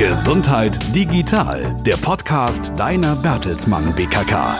Gesundheit digital, der Podcast deiner Bertelsmann BKK.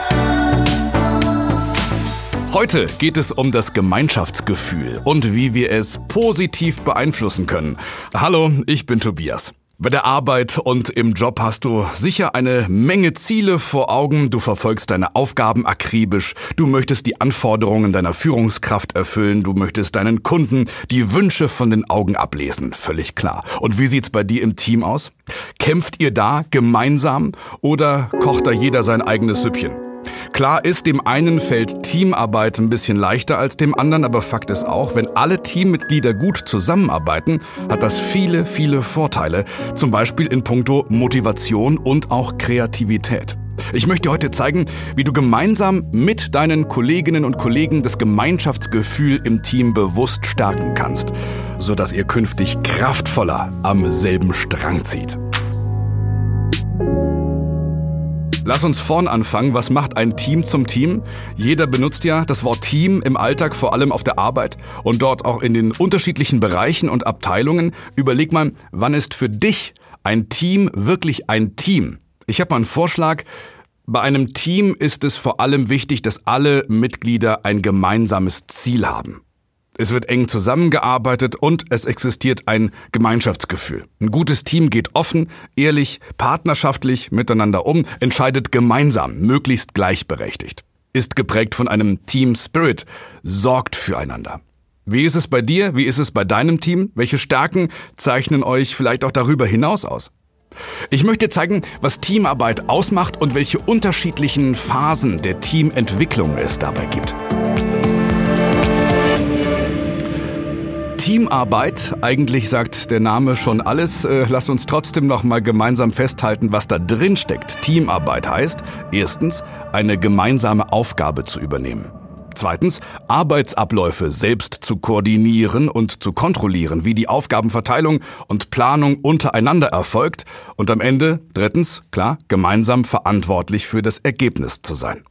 Heute geht es um das Gemeinschaftsgefühl und wie wir es positiv beeinflussen können. Hallo, ich bin Tobias. Bei der Arbeit und im Job hast du sicher eine Menge Ziele vor Augen, du verfolgst deine Aufgaben akribisch, du möchtest die Anforderungen deiner Führungskraft erfüllen, du möchtest deinen Kunden die Wünsche von den Augen ablesen, völlig klar. Und wie sieht's bei dir im Team aus? Kämpft ihr da gemeinsam oder kocht da jeder sein eigenes Süppchen? Klar ist, dem einen fällt Teamarbeit ein bisschen leichter als dem anderen, aber Fakt ist auch, wenn alle Teammitglieder gut zusammenarbeiten, hat das viele, viele Vorteile, zum Beispiel in puncto Motivation und auch Kreativität. Ich möchte heute zeigen, wie du gemeinsam mit deinen Kolleginnen und Kollegen das Gemeinschaftsgefühl im Team bewusst stärken kannst, sodass ihr künftig kraftvoller am selben Strang zieht. Lass uns vorn anfangen. Was macht ein Team zum Team? Jeder benutzt ja das Wort Team im Alltag, vor allem auf der Arbeit und dort auch in den unterschiedlichen Bereichen und Abteilungen. Überleg mal, wann ist für dich ein Team wirklich ein Team? Ich habe mal einen Vorschlag. Bei einem Team ist es vor allem wichtig, dass alle Mitglieder ein gemeinsames Ziel haben. Es wird eng zusammengearbeitet und es existiert ein Gemeinschaftsgefühl. Ein gutes Team geht offen, ehrlich, partnerschaftlich miteinander um, entscheidet gemeinsam, möglichst gleichberechtigt, ist geprägt von einem Team Spirit, sorgt füreinander. Wie ist es bei dir? Wie ist es bei deinem Team? Welche Stärken zeichnen euch vielleicht auch darüber hinaus aus? Ich möchte zeigen, was Teamarbeit ausmacht und welche unterschiedlichen Phasen der Teamentwicklung es dabei gibt. Teamarbeit, eigentlich sagt der Name schon alles. Äh, lass uns trotzdem noch mal gemeinsam festhalten, was da drin steckt. Teamarbeit heißt, erstens, eine gemeinsame Aufgabe zu übernehmen. Zweitens, Arbeitsabläufe selbst zu koordinieren und zu kontrollieren, wie die Aufgabenverteilung und Planung untereinander erfolgt. Und am Ende, drittens, klar, gemeinsam verantwortlich für das Ergebnis zu sein.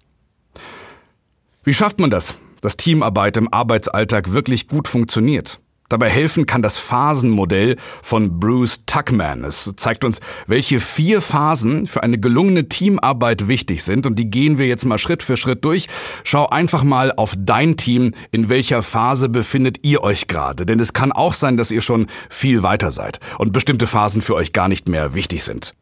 Wie schafft man das, dass Teamarbeit im Arbeitsalltag wirklich gut funktioniert? Dabei helfen kann das Phasenmodell von Bruce Tuckman. Es zeigt uns, welche vier Phasen für eine gelungene Teamarbeit wichtig sind und die gehen wir jetzt mal Schritt für Schritt durch. Schau einfach mal auf dein Team, in welcher Phase befindet ihr euch gerade, denn es kann auch sein, dass ihr schon viel weiter seid und bestimmte Phasen für euch gar nicht mehr wichtig sind.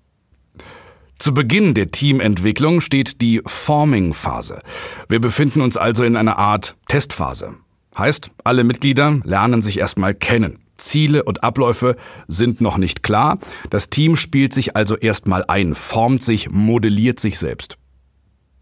Zu Beginn der Teamentwicklung steht die Forming-Phase. Wir befinden uns also in einer Art Testphase. Heißt, alle Mitglieder lernen sich erstmal kennen. Ziele und Abläufe sind noch nicht klar. Das Team spielt sich also erstmal ein, formt sich, modelliert sich selbst.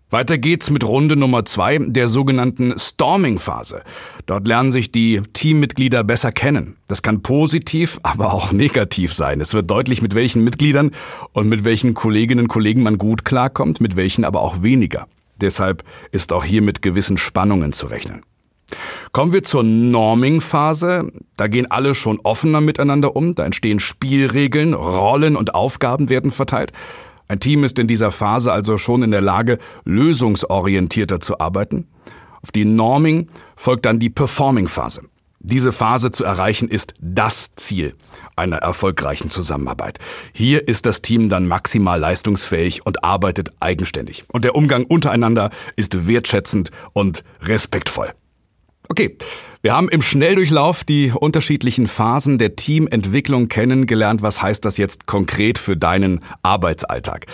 Weiter geht's mit Runde Nummer zwei, der sogenannten Storming-Phase. Dort lernen sich die Teammitglieder besser kennen. Das kann positiv, aber auch negativ sein. Es wird deutlich, mit welchen Mitgliedern und mit welchen Kolleginnen und Kollegen man gut klarkommt, mit welchen aber auch weniger. Deshalb ist auch hier mit gewissen Spannungen zu rechnen. Kommen wir zur Norming-Phase. Da gehen alle schon offener miteinander um. Da entstehen Spielregeln, Rollen und Aufgaben werden verteilt. Ein Team ist in dieser Phase also schon in der Lage, lösungsorientierter zu arbeiten. Auf die Norming folgt dann die Performing-Phase. Diese Phase zu erreichen ist das Ziel einer erfolgreichen Zusammenarbeit. Hier ist das Team dann maximal leistungsfähig und arbeitet eigenständig. Und der Umgang untereinander ist wertschätzend und respektvoll. Okay, wir haben im Schnelldurchlauf die unterschiedlichen Phasen der Teamentwicklung kennengelernt. Was heißt das jetzt konkret für deinen Arbeitsalltag?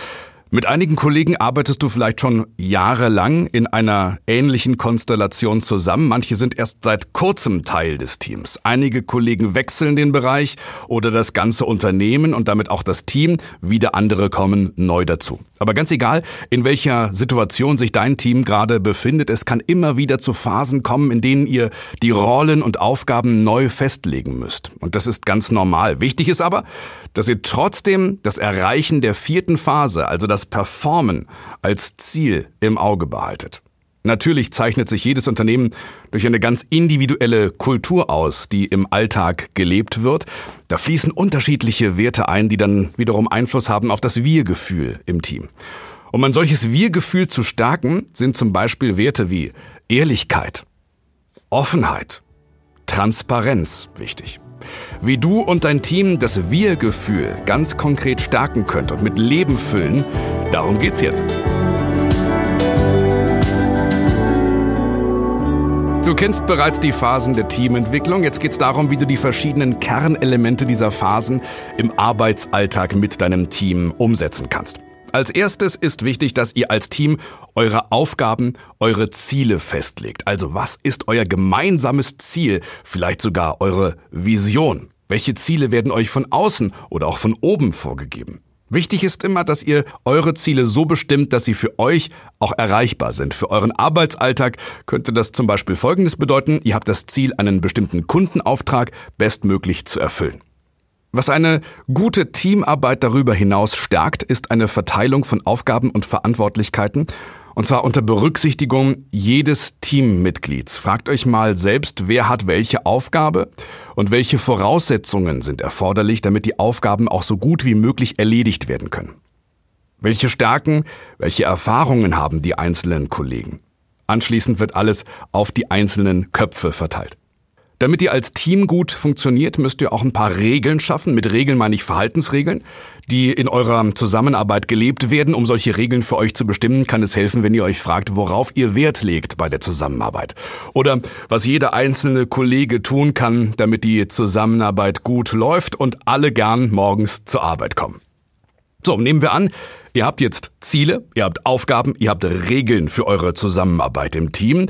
Mit einigen Kollegen arbeitest du vielleicht schon jahrelang in einer ähnlichen Konstellation zusammen. Manche sind erst seit kurzem Teil des Teams. Einige Kollegen wechseln den Bereich oder das ganze Unternehmen und damit auch das Team. Wieder andere kommen neu dazu. Aber ganz egal, in welcher Situation sich dein Team gerade befindet, es kann immer wieder zu Phasen kommen, in denen ihr die Rollen und Aufgaben neu festlegen müsst. Und das ist ganz normal. Wichtig ist aber, dass ihr trotzdem das Erreichen der vierten Phase, also das Performen, als Ziel im Auge behaltet. Natürlich zeichnet sich jedes Unternehmen durch eine ganz individuelle Kultur aus, die im Alltag gelebt wird. Da fließen unterschiedliche Werte ein, die dann wiederum Einfluss haben auf das Wir-Gefühl im Team. Um ein solches Wir-Gefühl zu stärken, sind zum Beispiel Werte wie Ehrlichkeit, Offenheit, Transparenz wichtig. Wie du und dein Team das Wir-Gefühl ganz konkret stärken könnt und mit Leben füllen, darum geht's jetzt. Du kennst bereits die Phasen der Teamentwicklung. Jetzt geht es darum, wie du die verschiedenen Kernelemente dieser Phasen im Arbeitsalltag mit deinem Team umsetzen kannst. Als erstes ist wichtig, dass ihr als Team eure Aufgaben, eure Ziele festlegt. Also was ist euer gemeinsames Ziel? Vielleicht sogar eure Vision. Welche Ziele werden euch von außen oder auch von oben vorgegeben? Wichtig ist immer, dass ihr eure Ziele so bestimmt, dass sie für euch auch erreichbar sind. Für euren Arbeitsalltag könnte das zum Beispiel Folgendes bedeuten. Ihr habt das Ziel, einen bestimmten Kundenauftrag bestmöglich zu erfüllen. Was eine gute Teamarbeit darüber hinaus stärkt, ist eine Verteilung von Aufgaben und Verantwortlichkeiten und zwar unter Berücksichtigung jedes Teammitglieds. Fragt euch mal selbst, wer hat welche Aufgabe und welche Voraussetzungen sind erforderlich, damit die Aufgaben auch so gut wie möglich erledigt werden können. Welche Stärken, welche Erfahrungen haben die einzelnen Kollegen? Anschließend wird alles auf die einzelnen Köpfe verteilt. Damit ihr als Team gut funktioniert, müsst ihr auch ein paar Regeln schaffen. Mit Regeln meine ich Verhaltensregeln, die in eurer Zusammenarbeit gelebt werden. Um solche Regeln für euch zu bestimmen, kann es helfen, wenn ihr euch fragt, worauf ihr Wert legt bei der Zusammenarbeit. Oder was jeder einzelne Kollege tun kann, damit die Zusammenarbeit gut läuft und alle gern morgens zur Arbeit kommen. So, nehmen wir an, ihr habt jetzt Ziele, ihr habt Aufgaben, ihr habt Regeln für eure Zusammenarbeit im Team.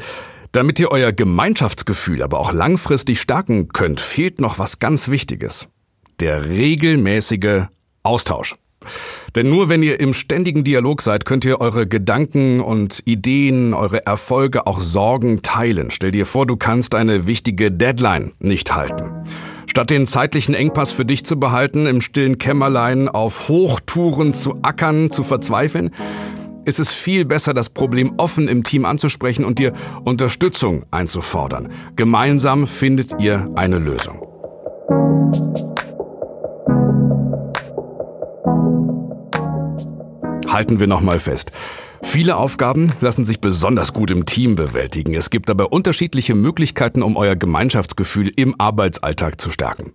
Damit ihr euer Gemeinschaftsgefühl aber auch langfristig stärken könnt, fehlt noch was ganz Wichtiges. Der regelmäßige Austausch. Denn nur wenn ihr im ständigen Dialog seid, könnt ihr eure Gedanken und Ideen, eure Erfolge, auch Sorgen teilen. Stell dir vor, du kannst eine wichtige Deadline nicht halten. Statt den zeitlichen Engpass für dich zu behalten, im stillen Kämmerlein auf Hochtouren zu ackern, zu verzweifeln, ist es viel besser, das Problem offen im Team anzusprechen und dir Unterstützung einzufordern. Gemeinsam findet ihr eine Lösung. Halten wir nochmal fest. Viele Aufgaben lassen sich besonders gut im Team bewältigen. Es gibt aber unterschiedliche Möglichkeiten, um euer Gemeinschaftsgefühl im Arbeitsalltag zu stärken.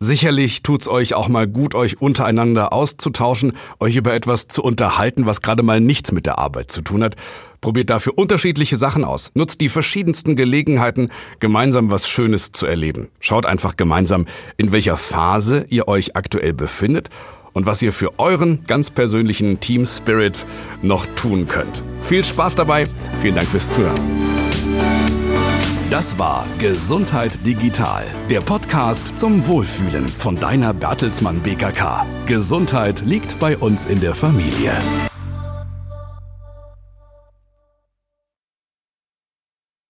Sicherlich tut's euch auch mal gut, euch untereinander auszutauschen, euch über etwas zu unterhalten, was gerade mal nichts mit der Arbeit zu tun hat. Probiert dafür unterschiedliche Sachen aus. Nutzt die verschiedensten Gelegenheiten, gemeinsam was Schönes zu erleben. Schaut einfach gemeinsam, in welcher Phase ihr euch aktuell befindet und was ihr für euren ganz persönlichen Team Spirit noch tun könnt. Viel Spaß dabei. Vielen Dank fürs Zuhören. Das war Gesundheit Digital, der Podcast zum Wohlfühlen von deiner Bertelsmann BKK. Gesundheit liegt bei uns in der Familie.